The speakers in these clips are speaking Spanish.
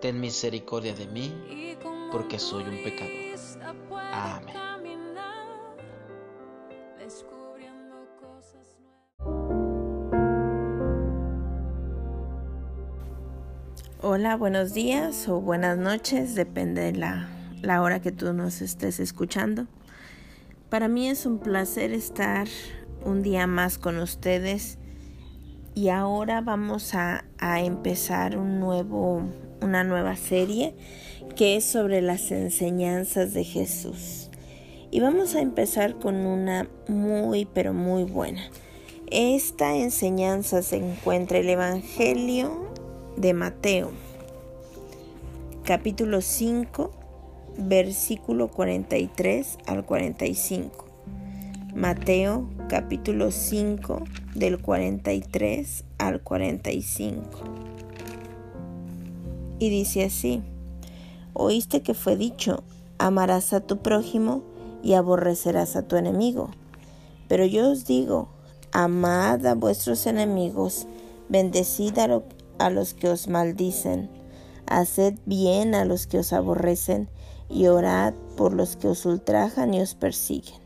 ten misericordia de mí, porque soy un pecador. Amén. Hola, buenos días o buenas noches, depende de la, la hora que tú nos estés escuchando. Para mí es un placer estar un día más con ustedes y ahora vamos a, empezar un nuevo, una nueva serie que es sobre las enseñanzas de Jesús. Y vamos a empezar con una muy, pero muy buena. Esta enseñanza se encuentra en el Evangelio de Mateo, capítulo 5, versículo 43 al 45. Mateo capítulo 5 del 43 al 45. Y dice así, oíste que fue dicho, amarás a tu prójimo y aborrecerás a tu enemigo. Pero yo os digo, amad a vuestros enemigos, bendecid a, los que os maldicen, haced bien a los que os aborrecen y orad por los que os ultrajan y os persiguen,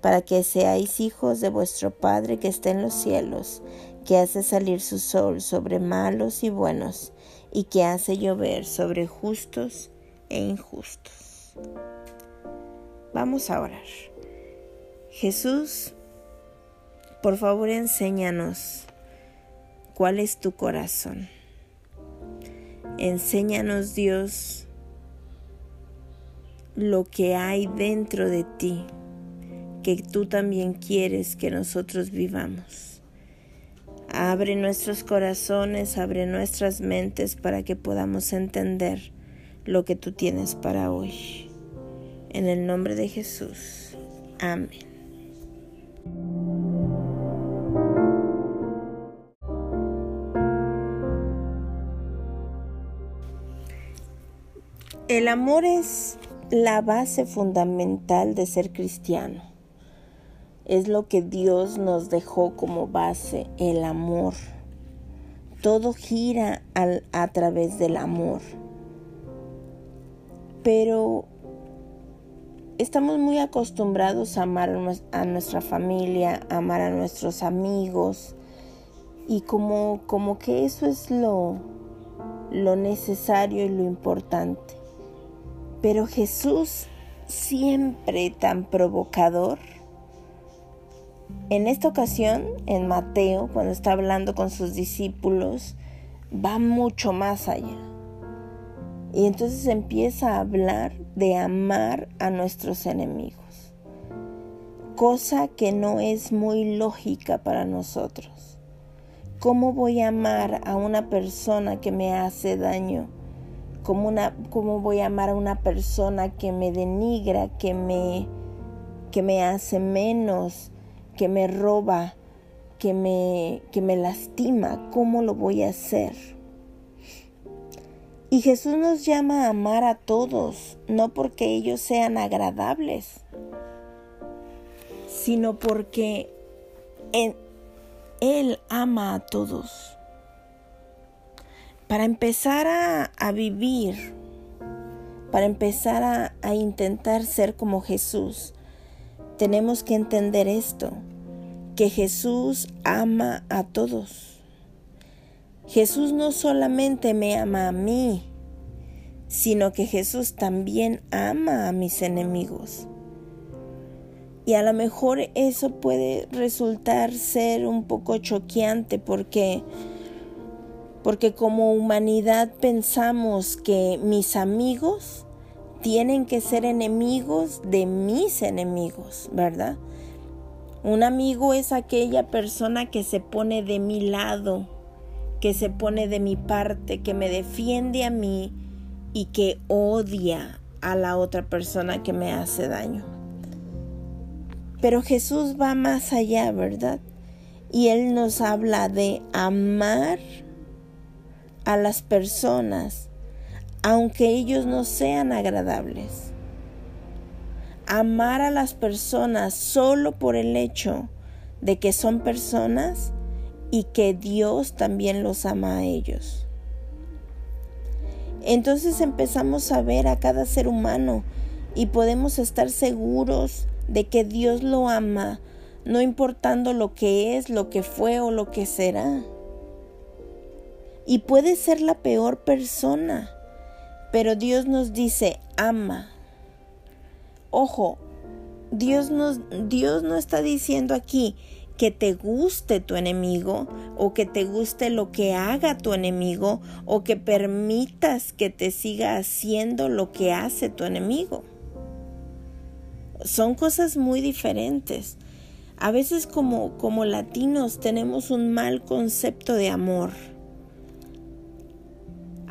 para que seáis hijos de vuestro Padre que está en los cielos, que hace salir su sol sobre malos y buenos, y que hace llover sobre justos e injustos. Vamos a orar. Jesús, por favor enséñanos cuál es tu corazón. Enséñanos Dios lo que hay dentro de ti, que tú también quieres que nosotros vivamos. Abre nuestros corazones, abre nuestras mentes para que podamos entender lo que tú tienes para hoy. En el nombre de Jesús. Amén. El amor es la base fundamental de ser cristiano. Es lo que Dios nos dejó como base, el amor. Todo gira a través del amor. Pero estamos muy acostumbrados a amar a nuestra familia, a amar a nuestros amigos. Y como, como que eso es lo, lo necesario y lo importante. Pero Jesús, siempre tan provocador, en esta ocasión, en Mateo, cuando está hablando con sus discípulos, va mucho más allá. Y entonces empieza a hablar de amar a nuestros enemigos, cosa que no es muy lógica para nosotros. ¿Cómo voy a amar a una persona que me hace daño? ¿Cómo, una, ¿Cómo voy a amar a una persona que me denigra, que me, que me hace menos, que me roba, que me, que me lastima? ¿Cómo lo voy a hacer? Y Jesús nos llama a amar a todos, no porque ellos sean agradables, sino porque Él ama a todos para empezar a, vivir, para empezar a, a intentar ser como Jesús, tenemos que entender esto, que Jesús ama a todos. Jesús no solamente me ama a mí, sino que Jesús también ama a mis enemigos. Y a lo mejor eso puede resultar ser un poco choqueante porque porque como humanidad pensamos que mis amigos tienen que ser enemigos de mis enemigos, ¿verdad? Un amigo es aquella persona que se pone de mi lado, que se pone de mi parte, que me defiende a mí y que odia a la otra persona que me hace daño. Pero Jesús va más allá, ¿verdad? Y Él nos habla de amar a las personas, aunque ellos no sean agradables. Amar a las personas solo por el hecho de que son personas y que Dios también los ama a ellos. Entonces empezamos a ver a cada ser humano y podemos estar seguros de que Dios lo ama, no importando lo que es, lo que fue o lo que será. Y puede ser la peor persona, pero Dios nos dice, ama. Ojo, Dios, Dios no está diciendo aquí que te guste tu enemigo o que te guste lo que haga tu enemigo o que permitas que te siga haciendo lo que hace tu enemigo son cosas muy diferentes. A veces como, como latinos tenemos un mal concepto de amor.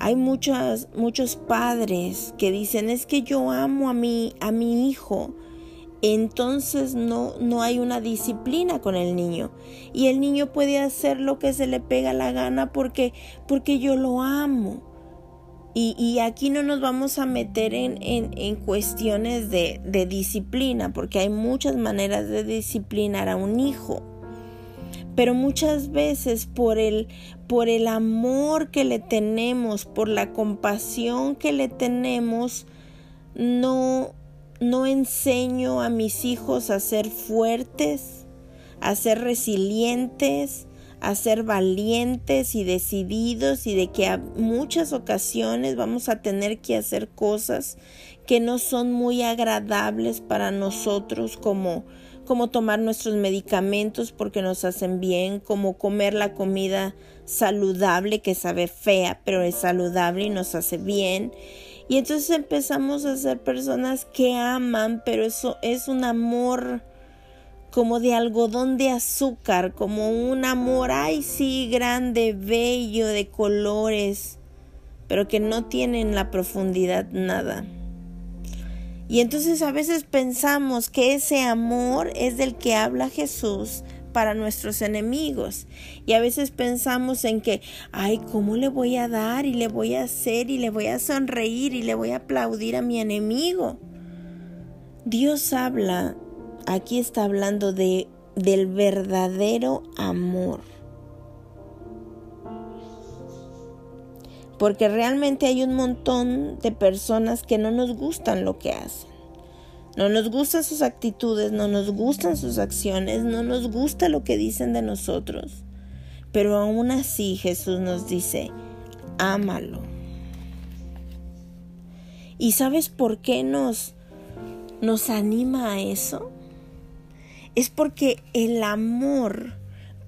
Hay muchos, muchos padres que dicen es que yo amo a mi, a mi hijo. Entonces no, no hay una disciplina con el niño. Y el niño puede hacer lo que se le pega la gana porque, porque yo lo amo. Y, aquí no nos vamos a meter en, cuestiones de, de, disciplina, porque hay muchas maneras de disciplinar a un hijo. Pero muchas veces por el, por el amor que le tenemos, por la compasión que le tenemos, no, no enseño a mis hijos a ser fuertes, a ser resilientes, a ser valientes y decididos y de que a muchas ocasiones vamos a tener que hacer cosas que no son muy agradables para nosotros como como tomar nuestros medicamentos porque nos hacen bien, como comer la comida saludable que sabe fea, pero es saludable y nos hace bien. Y entonces empezamos a ser personas que aman, pero eso es un amor como de algodón de azúcar, como un amor, ay sí, grande, bello, de colores, pero que no tienen la profundidad nada. Y entonces a veces pensamos que ese amor es del que habla Jesús para nuestros enemigos. Y a veces pensamos en que, ay, ¿cómo le voy a dar y le voy a hacer y le voy a sonreír y le voy a aplaudir a mi enemigo? Dios habla aquí está hablando de, del verdadero amor. Porque realmente hay un montón de personas que no nos gustan lo que hacen. No nos gustan sus actitudes, no nos gustan sus acciones, no nos gusta lo que dicen de nosotros. Pero aún así Jesús nos dice, ámalo. ¿Y sabes por qué nos, nos anima a eso? es porque el amor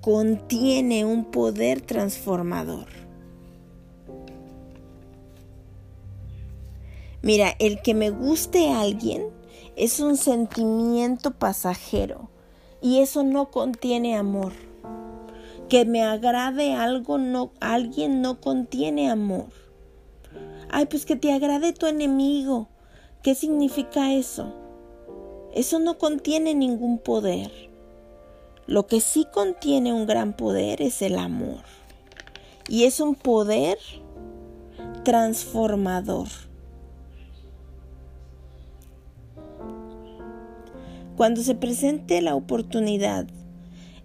contiene un poder transformador. Mira, el que me guste a alguien es un sentimiento pasajero y eso no contiene amor. Que me agrade algo, no, alguien no contiene amor. Ay, pues que te agrade tu enemigo. ¿Qué significa eso? Eso no contiene ningún poder. Lo que sí contiene un gran poder es el amor. Y es un poder transformador. Cuando se presente la oportunidad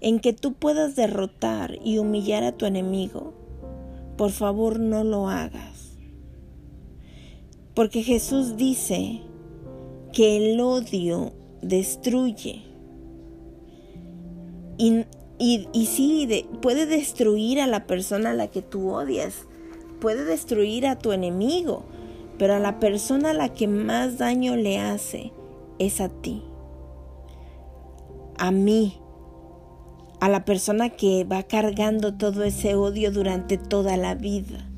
en que tú puedas derrotar y humillar a tu enemigo, por favor no lo hagas. Porque Jesús dice que el odio destruye. Y, Y, y sí, puede destruir a la persona a la que tú odias, puede destruir a tu enemigo, pero a la persona a la que más daño le hace es a ti, a mí, a la persona que va cargando todo ese odio durante toda la vida.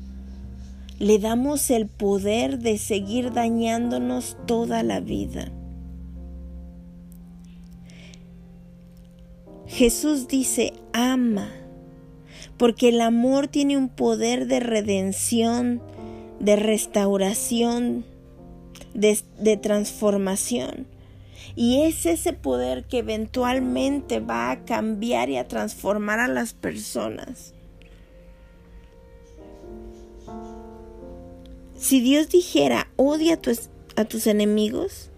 Le damos el poder de seguir dañándonos toda la vida. Jesús dice, ama, porque el amor tiene un poder de redención, de restauración, de, transformación. Y es ese poder que eventualmente va a cambiar y a transformar a las personas. Si Dios dijera, odia a tus enemigos,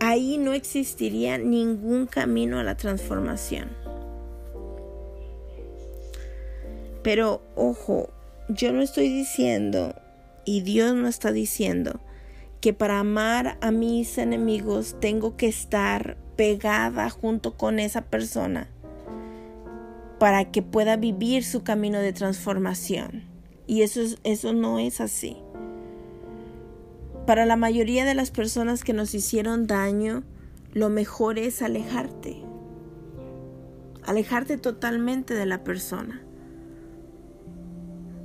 ahí no existiría ningún camino a la transformación. Pero ojo, yo no estoy diciendo, y Dios no está diciendo, que para amar a mis enemigos tengo que estar pegada junto con esa persona para que pueda vivir su camino de transformación. Y eso, eso no es así. Para la mayoría de las personas que nos hicieron daño, lo mejor es alejarte. Alejarte totalmente de la persona.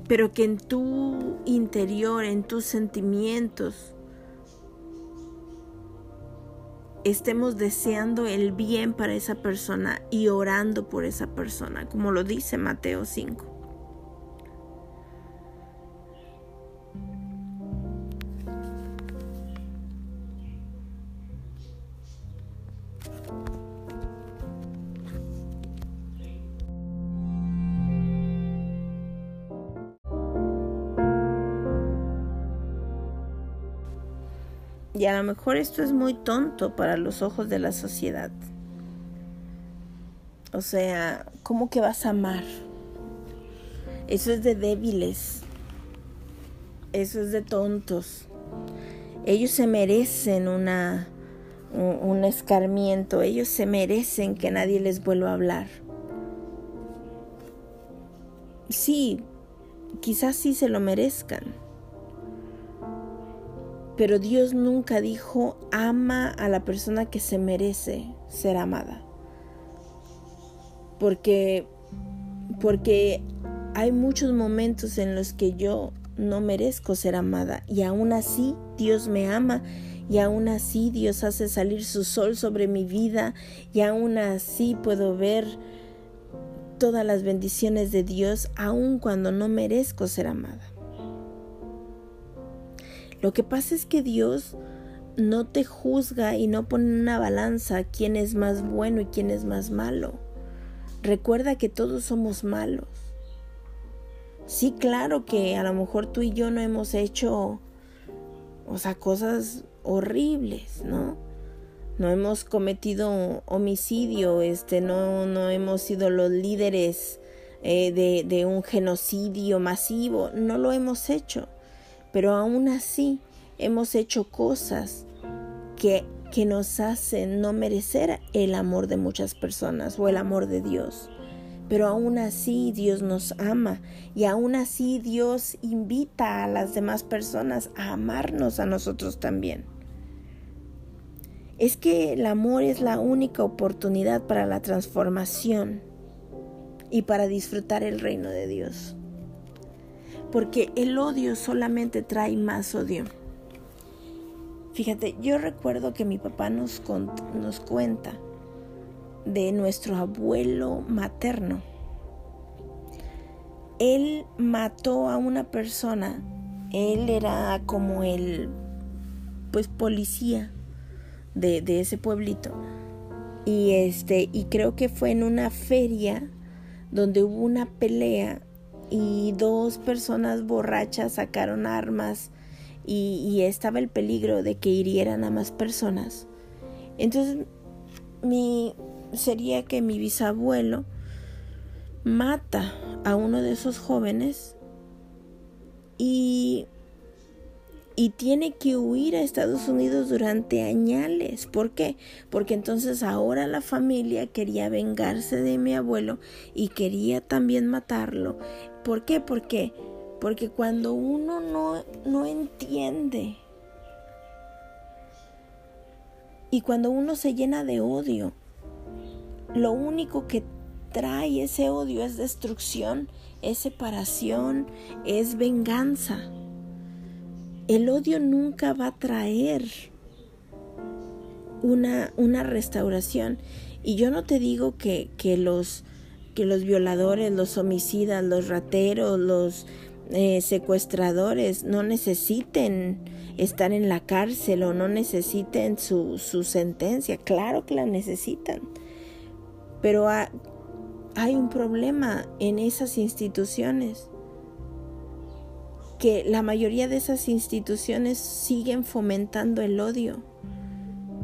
Pero que en tu interior, en tus sentimientos, estemos deseando el bien para esa persona y orando por esa persona, como lo dice Mateo 5. Y a lo mejor esto es muy tonto para los ojos de la sociedad. O sea, ¿cómo que vas a amar? Eso es de débiles. Eso es de tontos. Ellos se merecen una, un, escarmiento. Ellos se merecen que nadie les vuelva a hablar. Sí, quizás sí se lo merezcan pero Dios nunca dijo ama a la persona que se merece ser amada. Porque porque hay muchos momentos en los que yo no merezco ser amada y aún así Dios me ama y aún así Dios hace salir su sol sobre mi vida y aún así puedo ver todas las bendiciones de Dios aun cuando no merezco ser amada. Lo que pasa es que Dios no te juzga y no pone en una balanza quién es más bueno y quién es más malo. Recuerda que todos somos malos. Sí, claro que a lo mejor tú y yo no hemos hecho, o sea, cosas horribles, ¿no? No hemos cometido homicidio, este, no, no hemos sido los líderes eh, de, de un genocidio masivo, no lo hemos hecho pero aún así hemos hecho cosas que, que nos hacen no merecer el amor de muchas personas o el amor de Dios. Pero aún así Dios nos ama y aún así Dios invita a las demás personas a amarnos a nosotros también. Es que el amor es la única oportunidad para la transformación y para disfrutar el reino de Dios porque el odio solamente trae más odio. Fíjate, yo recuerdo que mi papá nos, nos cuenta de nuestro abuelo materno. Él mató a una persona, él era como el, pues, policía de, de ese pueblito. Y este, y creo que fue en una feria donde hubo una pelea y dos personas borrachas sacaron armas y, estaba el peligro de que hirieran a más personas. Entonces, mi, sería que mi bisabuelo mata a uno de esos jóvenes y, y tiene que huir a Estados Unidos durante años. ¿Por qué? Porque entonces ahora la familia quería vengarse de mi abuelo y quería también matarlo. ¿Por qué? Porque porque cuando uno no, no entiende y cuando uno se llena de odio, lo único que trae ese odio es destrucción, es separación, es venganza el odio nunca va a traer una, una restauración. Y yo no te digo que, que, los, que los violadores, los homicidas, los rateros, los eh, secuestradores no necesiten estar en la cárcel o no necesiten su, su sentencia. Claro que la necesitan. Pero hay un problema en esas instituciones que la mayoría de esas instituciones siguen fomentando el odio.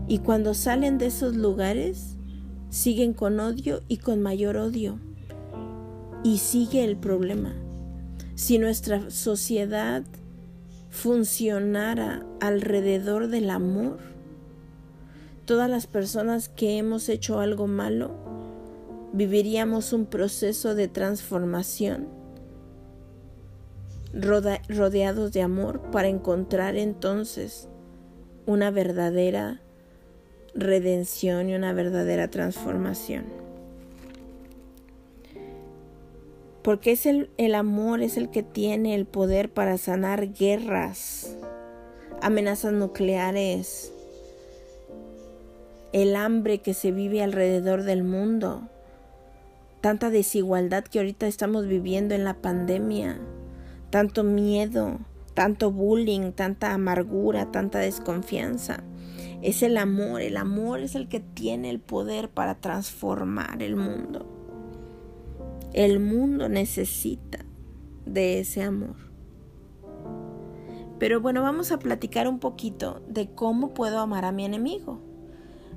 Y cuando salen de esos lugares, siguen con odio y con mayor odio. Y sigue el problema. Si nuestra sociedad funcionara alrededor del amor, todas las personas que hemos hecho algo malo, viviríamos un proceso de transformación rodeados de amor para encontrar entonces una verdadera redención y una verdadera transformación. Porque es el, el, amor, es el que tiene el poder para sanar guerras, amenazas nucleares, el hambre que se vive alrededor del mundo, tanta desigualdad que ahorita estamos viviendo en la pandemia tanto miedo, tanto bullying, tanta amargura, tanta desconfianza. Es el amor, el amor es el que tiene el poder para transformar el mundo. El mundo necesita de ese amor. Pero bueno, vamos a platicar un poquito de cómo puedo amar a mi enemigo.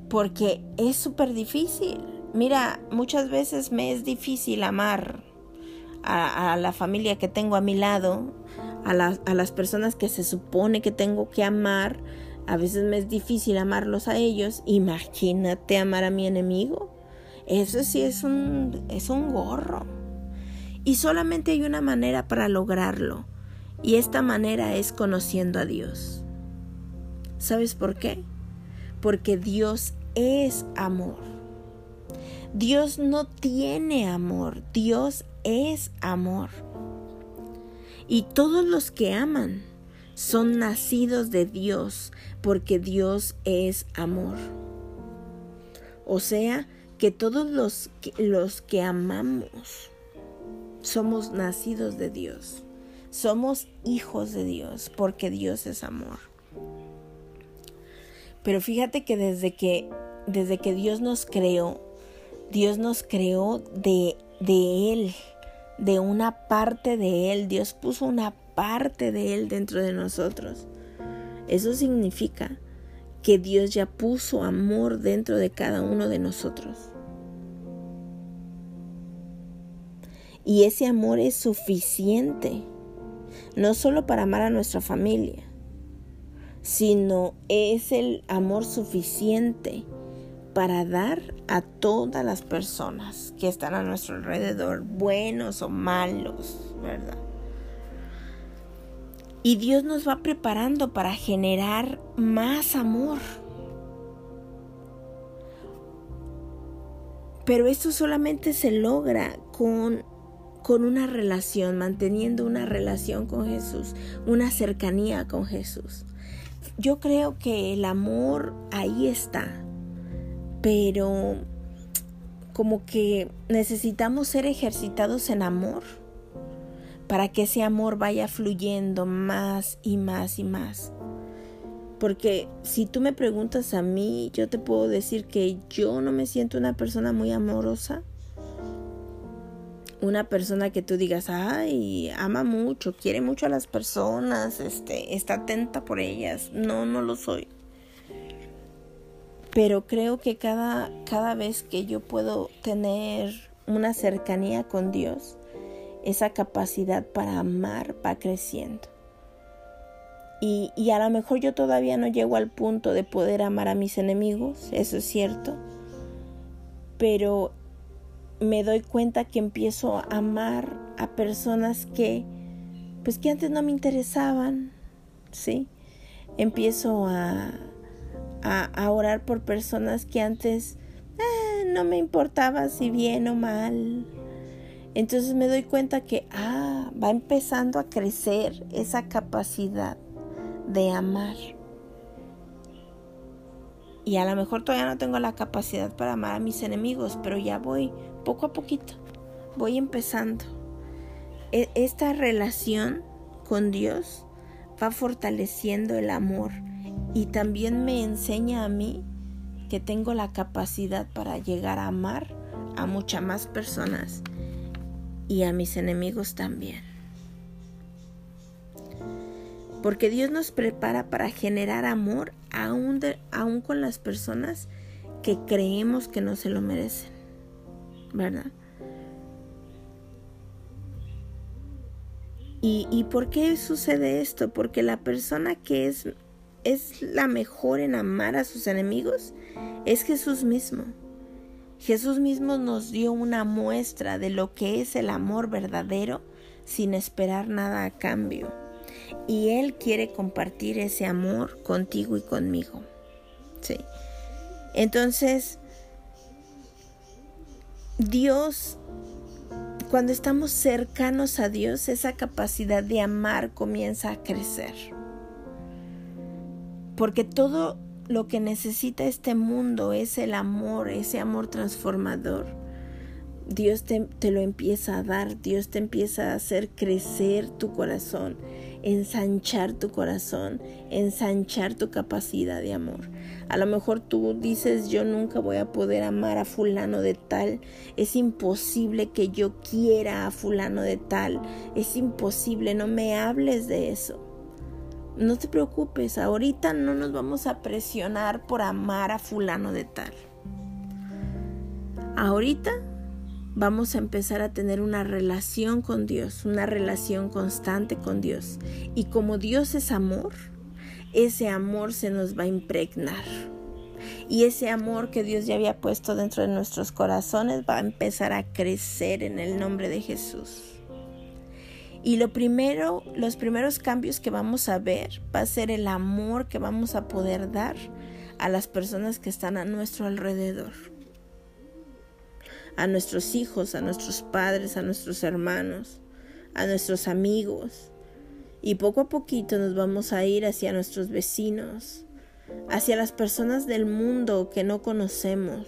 Porque es súper difícil. Mira, muchas veces me es difícil amar a, la familia que tengo a mi lado, a, a las personas que se supone que tengo que amar, a veces me es difícil amarlos a ellos. Imagínate amar a mi enemigo. Eso sí es un, es un gorro. Y solamente hay una manera para lograrlo. Y esta manera es conociendo a Dios. ¿Sabes por qué? Porque Dios es amor. Dios no tiene amor, Dios es amor. Y todos los que aman son nacidos de Dios, porque Dios es amor. O sea, que todos los que, los que amamos somos nacidos de Dios. Somos hijos de Dios, porque Dios es amor. Pero fíjate que desde que desde que Dios nos creó, Dios nos creó de de Él, de una parte de Él. Dios puso una parte de Él dentro de nosotros. Eso significa que Dios ya puso amor dentro de cada uno de nosotros. Y ese amor es suficiente, no solo para amar a nuestra familia, sino es el amor suficiente para dar a todas las personas que están a nuestro alrededor, buenos o malos, ¿verdad? Y Dios nos va preparando para generar más amor. Pero esto solamente se logra con, con una relación, manteniendo una relación con Jesús, una cercanía con Jesús. Yo creo que el amor ahí está pero como que necesitamos ser ejercitados en amor para que ese amor vaya fluyendo más y más y más. Porque si tú me preguntas a mí, yo te puedo decir que yo no me siento una persona muy amorosa. Una persona que tú digas, ay, ama mucho, quiere mucho a las personas, este, está atenta por ellas. No, no lo soy pero creo que cada, cada vez que yo puedo tener una cercanía con Dios, esa capacidad para amar va creciendo. Y, y, a lo mejor yo todavía no llego al punto de poder amar a mis enemigos, eso es cierto. Pero me doy cuenta que empiezo a amar a personas que, pues que antes no me interesaban, ¿sí? Empiezo a, a, orar por personas que antes eh, no me importaba si bien o mal. Entonces me doy cuenta que, ah, va empezando a crecer esa capacidad de amar. Y a lo mejor todavía no tengo la capacidad para amar a mis enemigos, pero ya voy poco a poquito, voy empezando. E, esta relación con Dios va fortaleciendo el amor y también me enseña a mí que tengo la capacidad para llegar a amar a muchas más personas y a mis enemigos también. Porque Dios nos prepara para generar amor aún, aún con las personas que creemos que no se lo merecen. ¿Verdad? ¿Y, ¿Y por qué sucede esto? Porque la persona que es es la mejor en amar a sus enemigos es Jesús mismo. Jesús mismo nos dio una muestra de lo que es el amor verdadero sin esperar nada a cambio. Y Él quiere compartir ese amor contigo y conmigo. Sí. Entonces, Dios, cuando estamos cercanos a Dios, esa capacidad de amar comienza a crecer porque todo lo que necesita este mundo es el amor, ese amor transformador. Dios te, lo empieza a dar, Dios te empieza a hacer crecer tu corazón, ensanchar tu corazón, ensanchar tu capacidad de amor. A lo mejor tú dices, yo nunca voy a poder amar a fulano de tal, es imposible que yo quiera a fulano de tal, es imposible, no me hables de eso. No te preocupes, ahorita no nos vamos a presionar por amar a fulano de tal. Ahorita vamos a empezar a tener una relación con Dios, una relación constante con Dios. Y como Dios es amor, ese amor se nos va a impregnar. Y ese amor que Dios ya había puesto dentro de nuestros corazones va a empezar a crecer en el nombre de Jesús. Y lo primero, los primeros cambios que vamos a ver va a ser el amor que vamos a poder dar a las personas que están a nuestro alrededor. A nuestros hijos, a nuestros padres, a nuestros hermanos, a nuestros amigos. Y poco a poquito nos vamos a ir hacia nuestros vecinos, hacia las personas del mundo que no conocemos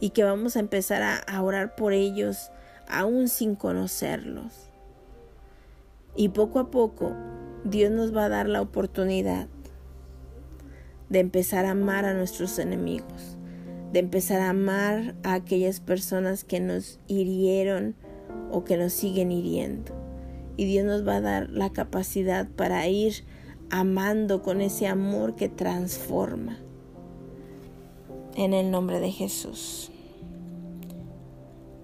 y que vamos a empezar a, orar por ellos aún sin conocerlos. Y poco a poco Dios nos va a dar la oportunidad de empezar a amar a nuestros enemigos, de empezar a amar a aquellas personas que nos hirieron o que nos siguen hiriendo. Y Dios nos va a dar la capacidad para ir amando con ese amor que transforma. En el nombre de Jesús.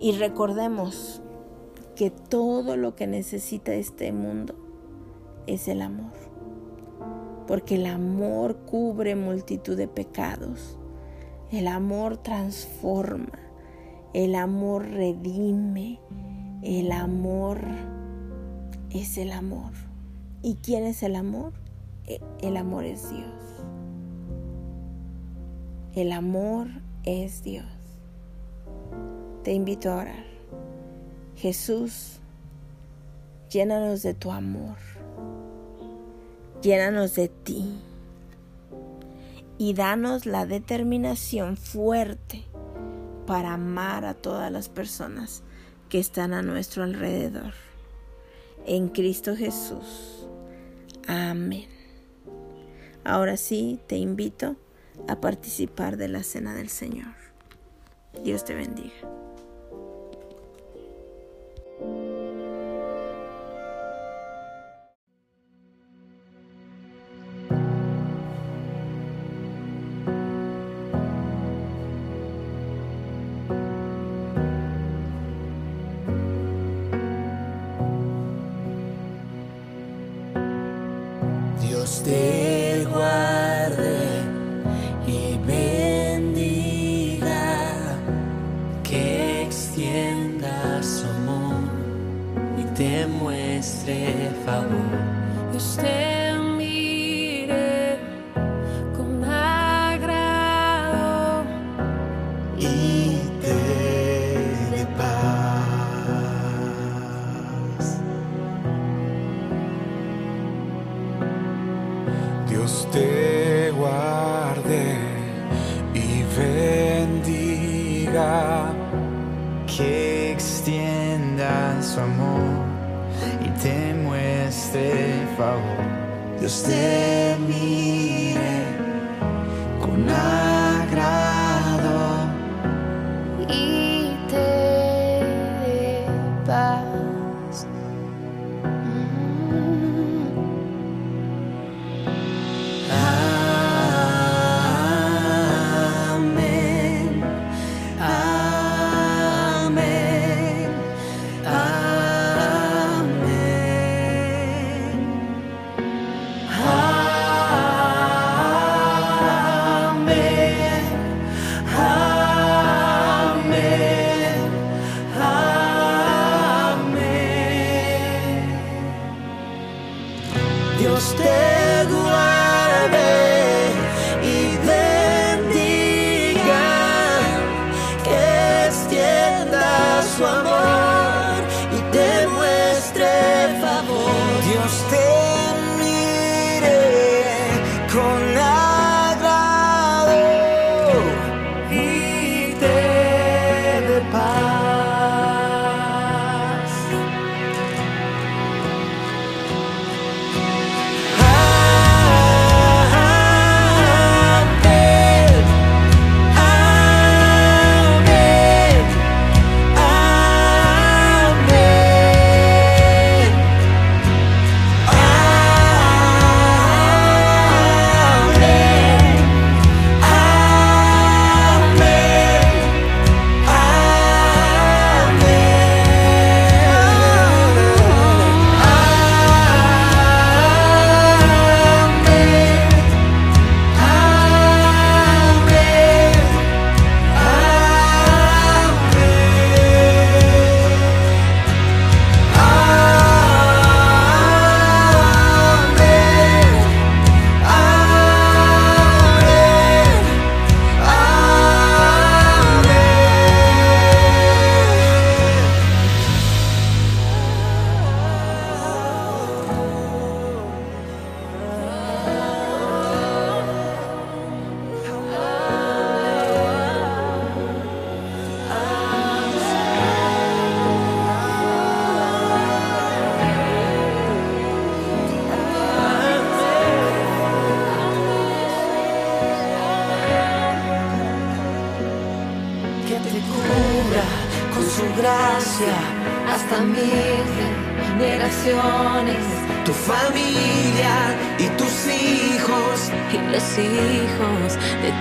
Y recordemos que todo lo que necesita este mundo es el amor. Porque el amor cubre multitud de pecados. El amor transforma. El amor redime. El amor es el amor. ¿Y quién es el amor? E, el amor es Dios. El amor es Dios. Te invito a orar. Jesús, llénanos de tu amor, llénanos de ti y danos la determinación fuerte para amar a todas las personas que están a nuestro alrededor. En Cristo Jesús. Amén. Ahora sí, te invito a participar de la cena del Señor. Dios te bendiga. asomó y te muestre favor. Usted favor. Yo esté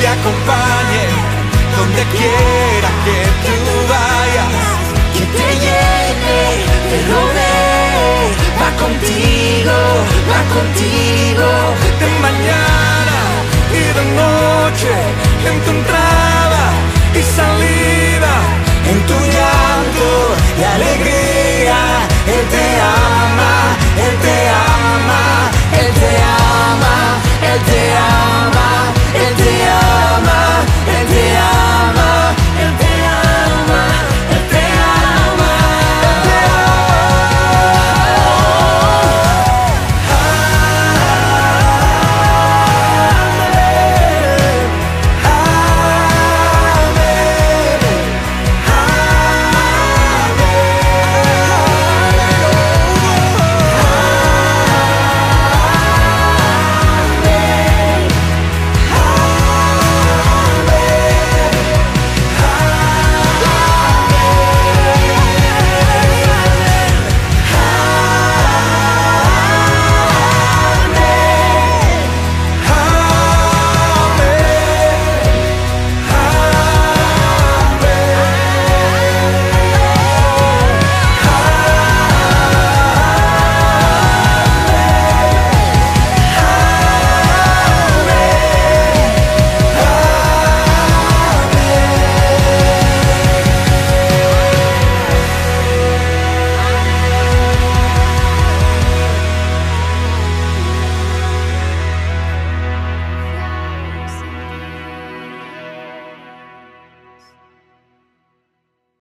te acompañe donde quiera que tú vayas. Que te lleve, te rodee, va contigo, va contigo. De mañana y de noche, en tu entrada y salida, en tu llanto y alegría. Él te ama, Él te ama, Él te ama, Él te ama el día